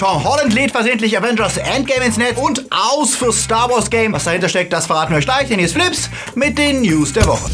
Tom Holland lädt versehentlich Avengers Endgame ins Netz und aus für Star Wars Game. Was dahinter steckt, das verraten wir euch gleich, denn hier ist Flips mit den News der Woche.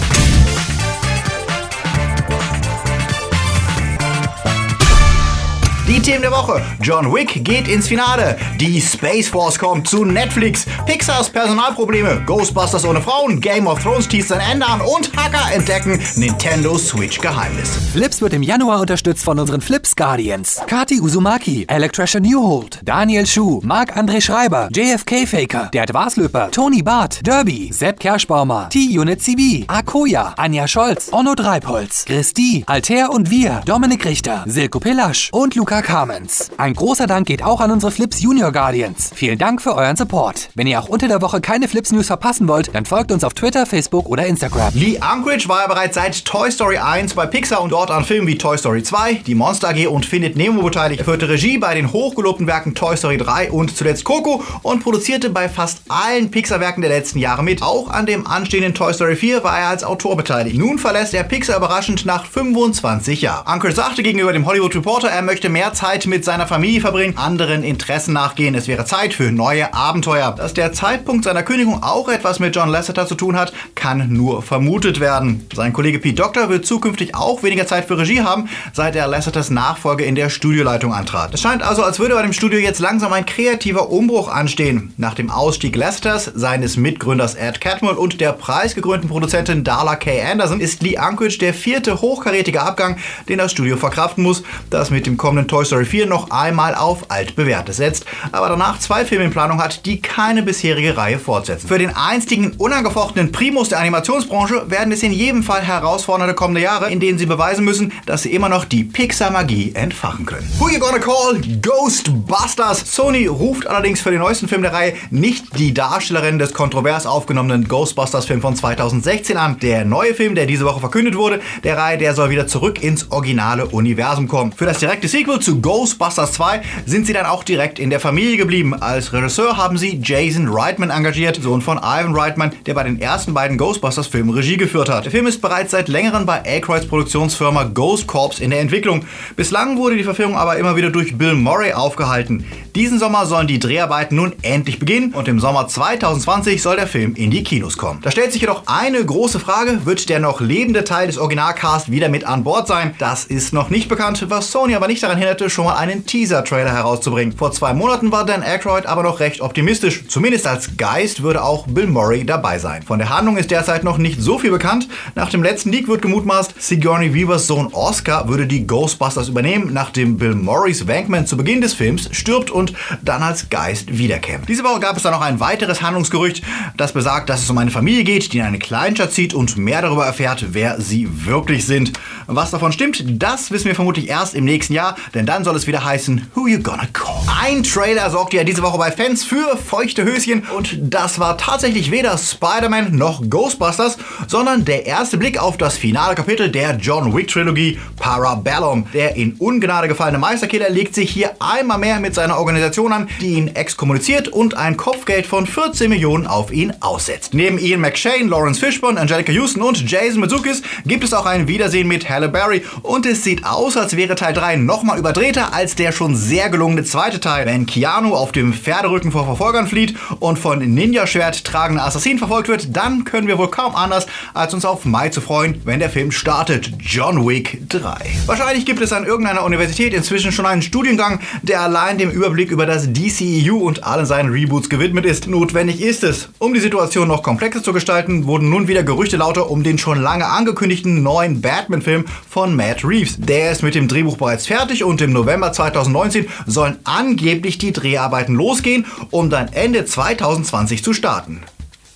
Themen der Woche. John Wick geht ins Finale. Die Space Force kommt zu Netflix. Pixars Personalprobleme. Ghostbusters ohne Frauen. Game of Thrones teast sein Ende an. Und Hacker entdecken Nintendo Switch Geheimnis. Flips wird im Januar unterstützt von unseren Flips Guardians. Kati Uzumaki, Electrician Newhold, Daniel Schuh, Marc-André Schreiber, JFK Faker, Gerd Waslöper, Tony Barth, Derby, Sepp Kerschbaumer, T-Unit CB, Akoya, Anja Scholz, Onno Dreipolz, Christi, Alter und wir, Dominik Richter, Silko Pillasch und Luca Carmens. Ein großer Dank geht auch an unsere Flips Junior Guardians. Vielen Dank für euren Support. Wenn ihr auch unter der Woche keine Flips News verpassen wollt, dann folgt uns auf Twitter, Facebook oder Instagram. Lee Unkrich war ja bereits seit Toy Story 1 bei Pixar und dort an Filmen wie Toy Story 2, Die Monster AG und Findet Nemo beteiligt. Er führte Regie bei den hochgelobten Werken Toy Story 3 und zuletzt Coco und produzierte bei fast allen Pixar-Werken der letzten Jahre mit. Auch an dem anstehenden Toy Story 4 war er als Autor beteiligt. Nun verlässt er Pixar überraschend nach 25 Jahren. Unkrich sagte gegenüber dem Hollywood Reporter, er möchte mehr Zeit mit seiner Familie verbringen, anderen Interessen nachgehen. Es wäre Zeit für neue Abenteuer. Dass der Zeitpunkt seiner Kündigung auch etwas mit John Lasseter zu tun hat, kann nur vermutet werden. Sein Kollege Pete Doctor wird zukünftig auch weniger Zeit für Regie haben, seit er Lasseters Nachfolge in der Studioleitung antrat. Es scheint also, als würde bei dem Studio jetzt langsam ein kreativer Umbruch anstehen. Nach dem Ausstieg Lasseters, seines Mitgründers Ed Catmull und der preisgekrönten Produzentin Darla K. Anderson ist Lee Unkrich der vierte hochkarätige Abgang, den das Studio verkraften muss, das mit dem kommenden Toy Story 4 noch einmal auf altbewährtes setzt, aber danach zwei Filme in Planung hat, die keine bisherige Reihe fortsetzen. Für den einstigen unangefochtenen Primus der Animationsbranche werden es in jedem Fall herausfordernde kommende Jahre, in denen sie beweisen müssen, dass sie immer noch die Pixar-Magie entfachen können. Who you gonna call? Ghostbusters! Sony ruft allerdings für den neuesten Film der Reihe nicht die Darstellerin des kontrovers aufgenommenen Ghostbusters-Film von 2016 an. Der neue Film, der diese Woche verkündet wurde, der Reihe, der soll wieder zurück ins originale Universum kommen. Für das direkte Sequel zu Ghostbusters 2 sind sie dann auch direkt in der Familie geblieben. Als Regisseur haben sie Jason Reitman engagiert, Sohn von Ivan Reitman, der bei den ersten beiden Ghostbusters-Filmen Regie geführt hat. Der Film ist bereits seit längerem bei Aykroyds Produktionsfirma Ghost Corps in der Entwicklung. Bislang wurde die Verfilmung aber immer wieder durch Bill Murray aufgehalten. Diesen Sommer sollen die Dreharbeiten nun endlich beginnen und im Sommer 2020 soll der Film in die Kinos kommen. Da stellt sich jedoch eine große Frage, wird der noch lebende Teil des Originalcast wieder mit an Bord sein? Das ist noch nicht bekannt, was Sony aber nicht daran hinderte, schon mal einen Teaser-Trailer herauszubringen. Vor zwei Monaten war Dan Aykroyd aber noch recht optimistisch. Zumindest als Geist würde auch Bill Murray dabei sein. Von der Handlung ist derzeit noch nicht so viel bekannt. Nach dem letzten Leak wird gemutmaßt, Sigourney Weavers Sohn Oscar würde die Ghostbusters übernehmen, nachdem Bill Murrays Wankman zu Beginn des Films stirbt und dann als Geist wiederkäme. Diese Woche gab es dann noch ein weiteres Handlungsgerücht, das besagt, dass es um eine Familie geht, die in eine Kleinstadt zieht und mehr darüber erfährt, wer sie wirklich sind. Was davon stimmt, das wissen wir vermutlich erst im nächsten Jahr, denn dann soll es wieder heißen Who You Gonna Call. Ein Trailer sorgte ja diese Woche bei Fans für feuchte Höschen und das war tatsächlich weder Spider-Man noch Ghostbusters, sondern der erste Blick auf das finale Kapitel der John Wick Trilogie Parabellum. Der in Ungnade gefallene Meisterkiller legt sich hier einmal mehr mit seiner Organisation an, die ihn exkommuniziert und ein Kopfgeld von 14 Millionen auf ihn aussetzt. Neben Ian McShane, Lawrence Fishburne, Angelica Houston und Jason Mizukis gibt es auch ein Wiedersehen mit Halle Berry und es sieht aus, als wäre Teil 3 nochmal überdrehter als der schon sehr gelungene zweite Teil. Wenn Keanu auf dem Pferderücken vor Verfolgern flieht und von Ninja-Schwert tragenden Assassinen verfolgt wird, dann können wir wohl kaum anders, als uns auf Mai zu freuen, wenn der Film startet. John Wick 3. Wahrscheinlich gibt es an irgendeiner Universität inzwischen schon einen Studiengang, der allein dem Überblick über das DCEU und allen seinen Reboots gewidmet ist. Notwendig ist es. Um die Situation noch komplexer zu gestalten, wurden nun wieder Gerüchte lauter um den schon lange angekündigten neuen Batman-Film von Matt Reeves. Der ist mit dem Drehbuch bereits fertig und im November 2019 sollen angeblich die Dreharbeiten losgehen, um dann Ende 2020 zu starten.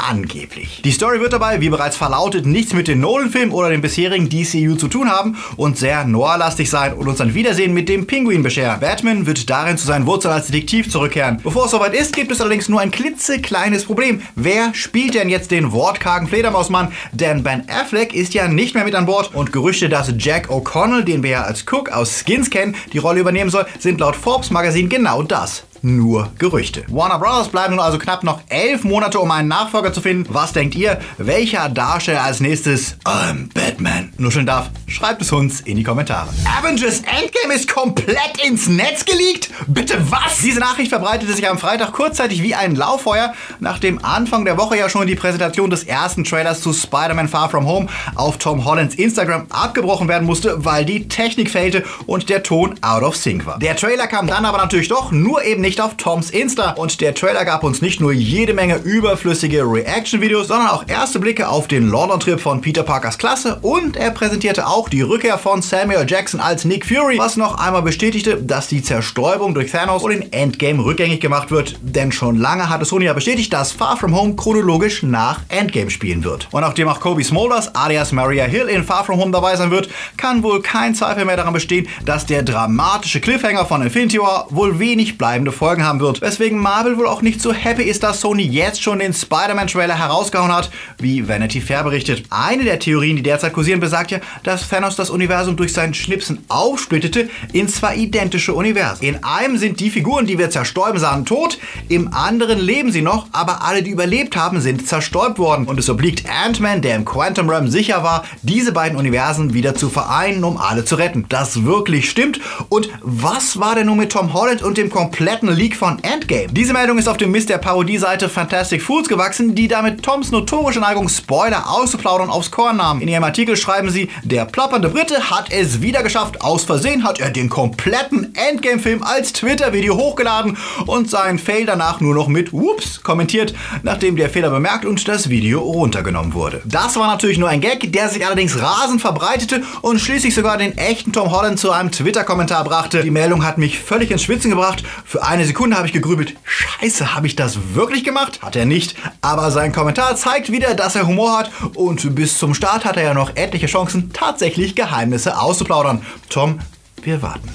Angeblich. Die Story wird dabei, wie bereits verlautet, nichts mit den Nolan-Filmen oder dem bisherigen DCU zu tun haben und sehr noir-lastig sein und uns ein Wiedersehen mit dem Pinguin bescheren. Batman wird darin zu seinen Wurzeln als Detektiv zurückkehren. Bevor es soweit ist, gibt es allerdings nur ein klitzekleines Problem. Wer spielt denn jetzt den wortkargen Fledermausmann? Denn Ben Affleck ist ja nicht mehr mit an Bord und Gerüchte, dass Jack O'Connell, den wir ja als Cook aus Skins kennen, die Rolle übernehmen soll, sind laut Forbes Magazin genau das. Nur Gerüchte. Warner Bros. bleiben nun also knapp noch elf Monate, um einen Nachfolger zu finden. Was denkt ihr, welcher Darsteller als nächstes I'm Batman nuscheln darf? Schreibt es uns in die Kommentare. Avengers Endgame ist komplett ins Netz geleakt? Bitte was? Diese Nachricht verbreitete sich am Freitag kurzzeitig wie ein Lauffeuer, nachdem Anfang der Woche ja schon die Präsentation des ersten Trailers zu Spider-Man Far From Home auf Tom Hollands Instagram abgebrochen werden musste, weil die Technik fehlte und der Ton out of sync war. Der Trailer kam dann aber natürlich doch, nur eben nicht auf Toms Insta. Und der Trailer gab uns nicht nur jede Menge überflüssige Reaction-Videos, sondern auch erste Blicke auf den London-Trip von Peter Parkers Klasse und er präsentierte auch die Rückkehr von Samuel Jackson als Nick Fury, was noch einmal bestätigte, dass die Zerstäubung durch Thanos und in Endgame rückgängig gemacht wird. Denn schon lange hatte Sony ja bestätigt, dass Far From Home chronologisch nach Endgame spielen wird. Und nachdem auch Kobe Smulders alias Maria Hill in Far From Home dabei sein wird, kann wohl kein Zweifel mehr daran bestehen, dass der dramatische Cliffhanger von Infinity War wohl wenig bleibende Folgen haben wird. Weswegen Marvel wohl auch nicht so happy ist, dass Sony jetzt schon den Spider-Man-Trailer herausgehauen hat, wie Vanity Fair berichtet. Eine der Theorien, die derzeit kursieren, besagt ja, dass Thanos das Universum durch sein Schnipsen aufsplittete in zwei identische Universen. In einem sind die Figuren, die wir zerstäuben sahen, tot, im anderen leben sie noch, aber alle, die überlebt haben, sind zerstäubt worden. Und es obliegt Ant-Man, der im Quantum Realm sicher war, diese beiden Universen wieder zu vereinen, um alle zu retten. Das wirklich stimmt. Und was war denn nun mit Tom Holland und dem kompletten Leak von Endgame? Diese Meldung ist auf dem Mist der Parodieseite Fantastic Fools gewachsen, die damit Toms notorische Neigung, Spoiler auszuplaudern, aufs Korn nahm. In ihrem Artikel schreiben sie, der plappernde Brite hat es wieder geschafft. Aus Versehen hat er den kompletten Endgame-Film als Twitter-Video hochgeladen und seinen Fail danach nur noch mit Whoops kommentiert, nachdem der Fehler bemerkt und das Video runtergenommen wurde. Das war natürlich nur ein Gag, der sich allerdings rasend verbreitete und schließlich sogar den echten Tom Holland zu einem Twitter-Kommentar brachte. Die Meldung hat mich völlig ins Schwitzen gebracht. Für eine Sekunde habe ich gegrübelt, scheiße, habe ich das wirklich gemacht? Hat er nicht. Aber sein Kommentar zeigt wieder, dass er Humor hat und bis zum Start hat er ja noch etliche Chancen, tatsächlich Geheimnisse auszuplaudern. Tom, wir warten.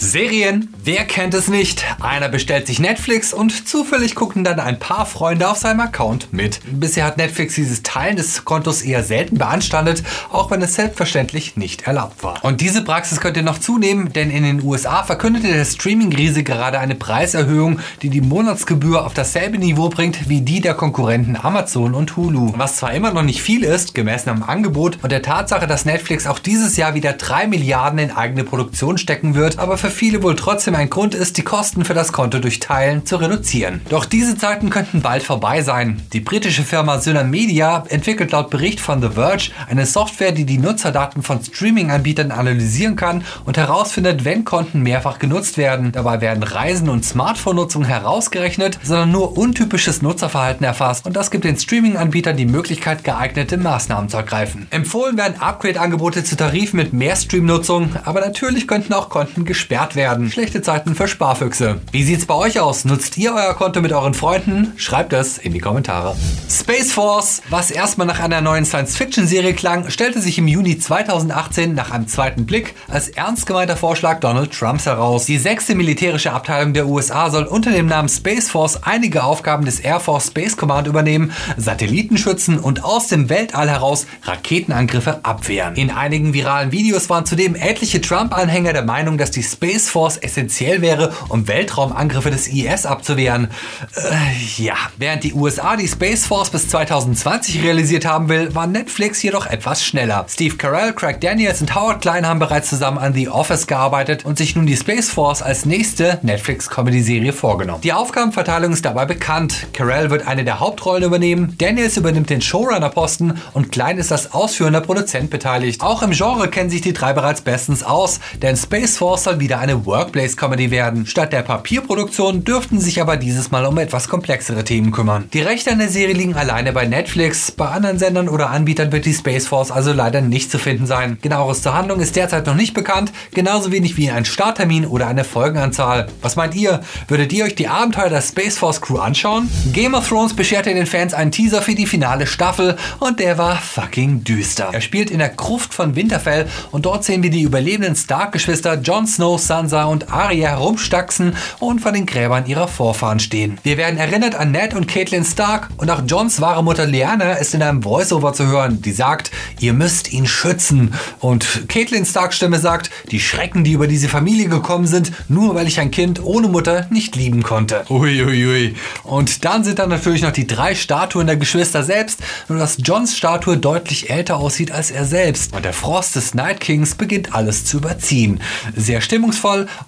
Serien, wer kennt es nicht? Einer bestellt sich Netflix und zufällig gucken dann ein paar Freunde auf seinem Account mit. Bisher hat Netflix dieses Teilen des Kontos eher selten beanstandet, auch wenn es selbstverständlich nicht erlaubt war. Und diese Praxis könnte noch zunehmen, denn in den USA verkündete der Streaming-Riese gerade eine Preiserhöhung, die die Monatsgebühr auf dasselbe Niveau bringt wie die der Konkurrenten Amazon und Hulu. Was zwar immer noch nicht viel ist, gemessen am Angebot und der Tatsache, dass Netflix auch dieses Jahr wieder 3 Milliarden in eigene Produktion stecken wird, aber für für viele wohl trotzdem ein Grund ist, die Kosten für das Konto durch Teilen zu reduzieren. Doch diese Zeiten könnten bald vorbei sein. Die britische Firma Synamedia entwickelt laut Bericht von The Verge eine Software, die die Nutzerdaten von Streaming-Anbietern analysieren kann und herausfindet, wenn Konten mehrfach genutzt werden. Dabei werden Reisen und Smartphone-Nutzung herausgerechnet, sondern nur untypisches Nutzerverhalten erfasst und das gibt den Streaming-Anbietern die Möglichkeit, geeignete Maßnahmen zu ergreifen. Empfohlen werden Upgrade-Angebote zu Tarifen mit mehr Stream-Nutzung, aber natürlich könnten auch Konten gesperrt gesperrt werden. Schlechte Zeiten für Sparfüchse. Wie sieht's bei euch aus? Nutzt ihr euer Konto mit euren Freunden? Schreibt es in die Kommentare. Space Force, was erstmal nach einer neuen Science-Fiction-Serie klang, stellte sich im Juni 2018 nach einem zweiten Blick als ernst gemeinter Vorschlag Donald Trumps heraus. Die sechste militärische Abteilung der USA soll unter dem Namen Space Force einige Aufgaben des Air Force Space Command übernehmen, Satelliten schützen und aus dem Weltall heraus Raketenangriffe abwehren. In einigen viralen Videos waren zudem etliche Trump-Anhänger der Meinung, dass die Space Space Force essentiell wäre, um Weltraumangriffe des IS abzuwehren. Äh, ja, während die USA die Space Force bis 2020 realisiert haben will, war Netflix jedoch etwas schneller. Steve Carell, Craig Daniels und Howard Klein haben bereits zusammen an The Office gearbeitet und sich nun die Space Force als nächste Netflix-Comedy-Serie vorgenommen. Die Aufgabenverteilung ist dabei bekannt. Carell wird eine der Hauptrollen übernehmen, Daniels übernimmt den Showrunner-Posten und Klein ist als ausführender Produzent beteiligt. Auch im Genre kennen sich die drei bereits bestens aus, denn Space Force soll wieder eine Workplace-Comedy werden. Statt der Papierproduktion dürften sich aber dieses Mal um etwas komplexere Themen kümmern. Die Rechte an der Serie liegen alleine bei Netflix. Bei anderen Sendern oder Anbietern wird die Space Force also leider nicht zu finden sein. Genaueres zur Handlung ist derzeit noch nicht bekannt, genauso wenig wie ein Starttermin oder eine Folgenanzahl. Was meint ihr? Würdet ihr euch die Abenteuer der Space Force Crew anschauen? Game of Thrones bescherte den Fans einen Teaser für die finale Staffel und der war fucking düster. Er spielt in der Gruft von Winterfell und dort sehen wir die überlebenden Stark-Geschwister Jon Snow, Sansa und Arya herumstaxen und vor den Gräbern ihrer Vorfahren stehen. Wir werden erinnert an Ned und Caitlin Stark und auch Johns wahre Mutter Lyanna ist in einem Voiceover zu hören, die sagt, ihr müsst ihn schützen. Und Caitlin Starks Stimme sagt, die Schrecken, die über diese Familie gekommen sind, nur weil ich ein Kind ohne Mutter nicht lieben konnte. Uiuiui. Ui, ui. Und dann sind da natürlich noch die drei Statuen der Geschwister selbst, nur dass Johns Statue deutlich älter aussieht als er selbst. Und der Frost des Night Kings beginnt alles zu überziehen. Sehr stimmungsvoll,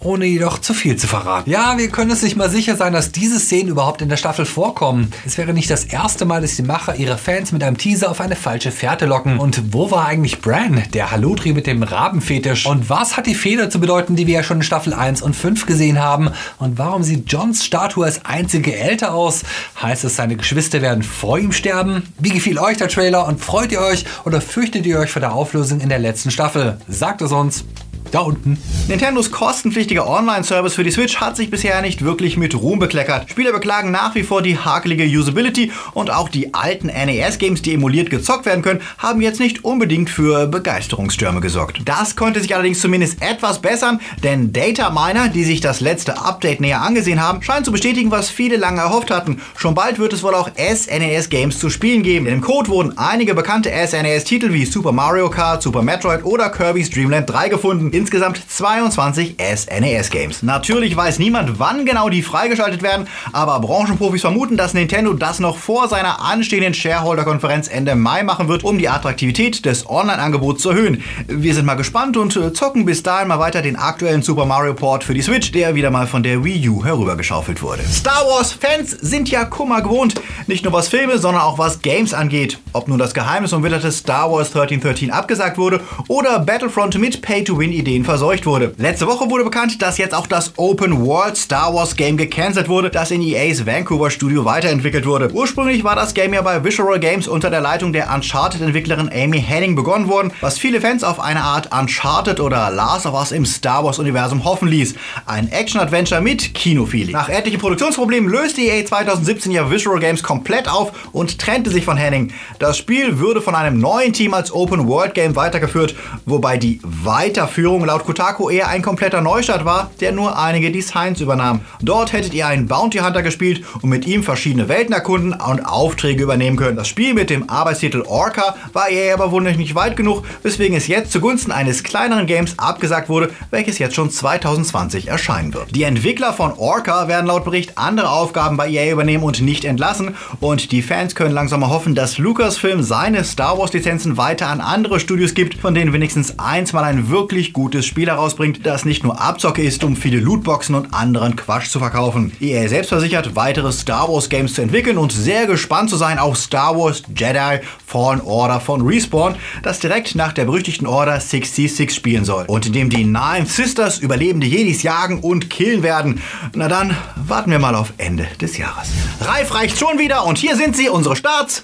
ohne jedoch zu viel zu verraten. Ja, wir können uns nicht mal sicher sein, dass diese Szenen überhaupt in der Staffel vorkommen. Es wäre nicht das erste Mal, dass die Macher ihre Fans mit einem Teaser auf eine falsche Fährte locken. Und wo war eigentlich Bran, der Halotri mit dem Rabenfetisch? Und was hat die Feder zu bedeuten, die wir ja schon in Staffel 1 und 5 gesehen haben? Und warum sieht Johns Statue als einzige älter aus? Heißt es, seine Geschwister werden vor ihm sterben? Wie gefiel euch der Trailer und freut ihr euch oder fürchtet ihr euch vor der Auflösung in der letzten Staffel? Sagt es uns da unten. Nintendos kostenpflichtiger Online-Service für die Switch hat sich bisher nicht wirklich mit Ruhm bekleckert. Spieler beklagen nach wie vor die hakelige Usability und auch die alten NES-Games, die emuliert gezockt werden können, haben jetzt nicht unbedingt für Begeisterungsstürme gesorgt. Das konnte sich allerdings zumindest etwas bessern, denn Data Miner, die sich das letzte Update näher angesehen haben, scheinen zu bestätigen, was viele lange erhofft hatten. Schon bald wird es wohl auch SNES-Games zu spielen geben. Denn im Code wurden einige bekannte SNES-Titel wie Super Mario Kart, Super Metroid oder Kirby's Dream Land 3 gefunden insgesamt 22 SNES-Games. Natürlich weiß niemand, wann genau die freigeschaltet werden, aber Branchenprofis vermuten, dass Nintendo das noch vor seiner anstehenden Shareholder-Konferenz Ende Mai machen wird, um die Attraktivität des Online-Angebots zu erhöhen. Wir sind mal gespannt und äh, zocken bis dahin mal weiter den aktuellen Super Mario Port für die Switch, der wieder mal von der Wii U herübergeschaufelt wurde. Star Wars-Fans sind ja Kummer gewohnt, nicht nur was Filme, sondern auch was Games angeht. Ob nun das Geheimnis umwitterte Star Wars 1313 abgesagt wurde oder Battlefront mit Pay-to-Win-Ideen Ideen verseucht wurde. Letzte Woche wurde bekannt, dass jetzt auch das Open World Star Wars Game gecancelt wurde, das in EAs Vancouver Studio weiterentwickelt wurde. Ursprünglich war das Game ja bei Visual Games unter der Leitung der Uncharted-Entwicklerin Amy Henning begonnen worden, was viele Fans auf eine Art Uncharted oder Last of Us im Star Wars-Universum hoffen ließ. Ein Action-Adventure mit Kinofeeling. Nach etlichen Produktionsproblemen löste EA 2017 ja Visual Games komplett auf und trennte sich von Henning. Das Spiel würde von einem neuen Team als Open World Game weitergeführt, wobei die Weiterführung Umgebung laut Kotaku eher ein kompletter Neustart war, der nur einige Designs übernahm. Dort hättet ihr einen Bounty Hunter gespielt und mit ihm verschiedene Welten erkunden und Aufträge übernehmen können. Das Spiel mit dem Arbeitstitel Orca war eher aber wohl nicht weit genug, weswegen es jetzt zugunsten eines kleineren Games abgesagt wurde, welches jetzt schon 2020 erscheinen wird. Die Entwickler von Orca werden laut Bericht andere Aufgaben bei EA übernehmen und nicht entlassen und die Fans können langsam mal hoffen, dass Lucasfilm seine Star Wars Lizenzen weiter an andere Studios gibt, von denen wenigstens eins mal ein wirklich gutes gutes Spiel herausbringt, das nicht nur Abzocke ist, um viele Lootboxen und anderen Quatsch zu verkaufen. EA selbst versichert, weitere Star Wars Games zu entwickeln und sehr gespannt zu sein auf Star Wars Jedi Fallen Order von Respawn, das direkt nach der berüchtigten Order 66 spielen soll und in dem die Nine Sisters überlebende Jedis jagen und killen werden. Na dann, warten wir mal auf Ende des Jahres. Reif reicht schon wieder und hier sind sie, unsere Starts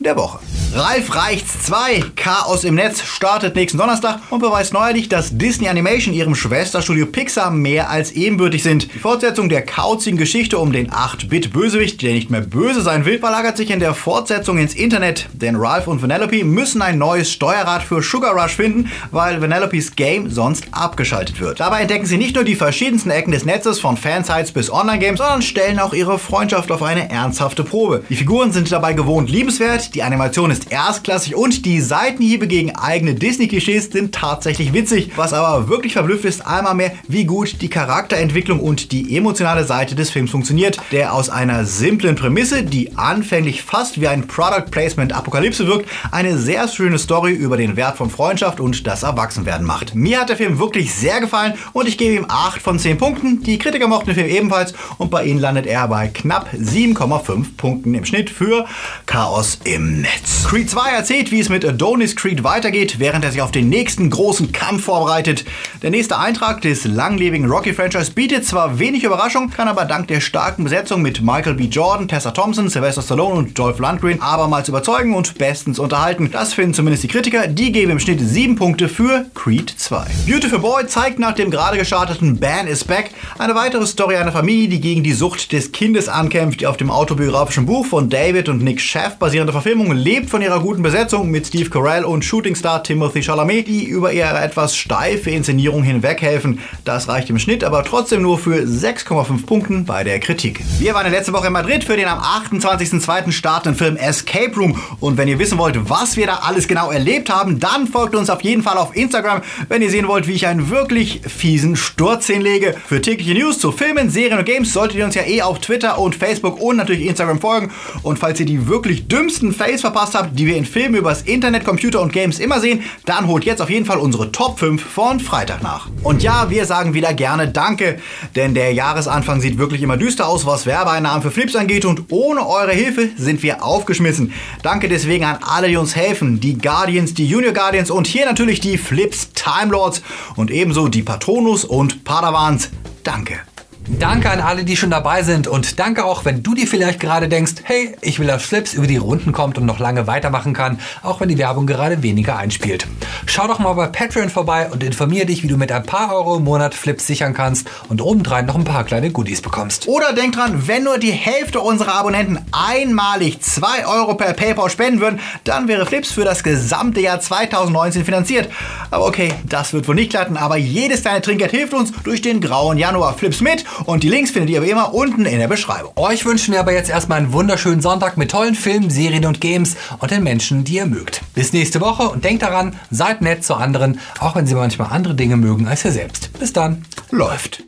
der Woche. Ralf Reichts 2, Chaos im Netz, startet nächsten Donnerstag und beweist neuerlich, dass Disney Animation ihrem Schwesterstudio Pixar mehr als ebenbürtig sind. Die Fortsetzung der kauzigen Geschichte um den 8-Bit-Bösewicht, der nicht mehr böse sein will, verlagert sich in der Fortsetzung ins Internet, denn Ralph und Vanellope müssen ein neues Steuerrad für Sugar Rush finden, weil Vanellopes Game sonst abgeschaltet wird. Dabei entdecken sie nicht nur die verschiedensten Ecken des Netzes, von Fansites bis Online-Games, sondern stellen auch ihre Freundschaft auf eine ernsthafte Probe. Die Figuren sind dabei gewohnt liebenswert, die Animation ist erstklassig und die Seitenhiebe gegen eigene Disney-Klischees sind tatsächlich witzig. Was aber wirklich verblüfft ist einmal mehr, wie gut die Charakterentwicklung und die emotionale Seite des Films funktioniert, der aus einer simplen Prämisse, die anfänglich fast wie ein Product Placement Apokalypse wirkt, eine sehr schöne Story über den Wert von Freundschaft und das Erwachsenwerden macht. Mir hat der Film wirklich sehr gefallen und ich gebe ihm 8 von 10 Punkten. Die Kritiker mochten den Film ebenfalls und bei ihnen landet er bei knapp 7,5 Punkten im Schnitt für Chaos im Netz. Creed 2 erzählt, wie es mit Adonis Creed weitergeht, während er sich auf den nächsten großen Kampf vorbereitet. Der nächste Eintrag des langlebigen Rocky-Franchise bietet zwar wenig Überraschung, kann aber dank der starken Besetzung mit Michael B. Jordan, Tessa Thompson, Sylvester Stallone und Dolph Lundgren abermals überzeugen und bestens unterhalten. Das finden zumindest die Kritiker. Die geben im Schnitt 7 Punkte für Creed 2. Beautiful Boy zeigt nach dem gerade gestarteten Ban is Back eine weitere Story einer Familie, die gegen die Sucht des Kindes ankämpft. Die auf dem autobiografischen Buch von David und Nick Schaff basierende Verfilmung lebt von von ihrer guten Besetzung mit Steve Carell und Shootingstar Timothy Chalamet, die über ihre etwas steife Inszenierung hinweghelfen. Das reicht im Schnitt aber trotzdem nur für 6,5 Punkten bei der Kritik. Wir waren letzte Woche in Madrid für den am 28.02. startenden Film Escape Room. Und wenn ihr wissen wollt, was wir da alles genau erlebt haben, dann folgt uns auf jeden Fall auf Instagram, wenn ihr sehen wollt, wie ich einen wirklich fiesen Sturz hinlege. Für tägliche News zu Filmen, Serien und Games solltet ihr uns ja eh auf Twitter und Facebook und natürlich Instagram folgen. Und falls ihr die wirklich dümmsten Fails verpasst habt, die wir in Filmen übers Internet, Computer und Games immer sehen, dann holt jetzt auf jeden Fall unsere Top 5 von Freitag nach. Und ja, wir sagen wieder gerne Danke, denn der Jahresanfang sieht wirklich immer düster aus, was Werbeeinnahmen für Flips angeht und ohne eure Hilfe sind wir aufgeschmissen. Danke deswegen an alle, die uns helfen, die Guardians, die Junior Guardians und hier natürlich die Flips Time Lords und ebenso die Patronus und Padawans. Danke. Danke an alle, die schon dabei sind und danke auch, wenn du dir vielleicht gerade denkst, hey, ich will, dass Flips über die Runden kommt und noch lange weitermachen kann, auch wenn die Werbung gerade weniger einspielt. Schau doch mal bei Patreon vorbei und informier dich, wie du mit ein paar Euro im Monat Flips sichern kannst und obendrein noch ein paar kleine Goodies bekommst. Oder denk dran, wenn nur die Hälfte unserer Abonnenten einmalig 2 Euro per PayPal spenden würden, dann wäre Flips für das gesamte Jahr 2019 finanziert. Aber okay, das wird wohl nicht klappen, aber jedes kleine Trinkgeld hilft uns durch den grauen Januar. Flips mit und die Links findet ihr wie immer unten in der Beschreibung. Euch wünschen wir aber jetzt erstmal einen wunderschönen Sonntag mit tollen Filmen, Serien und Games und den Menschen, die ihr mögt. Bis nächste Woche und denkt daran, seid nett zu anderen, auch wenn sie manchmal andere Dinge mögen als ihr selbst. Bis dann. Läuft.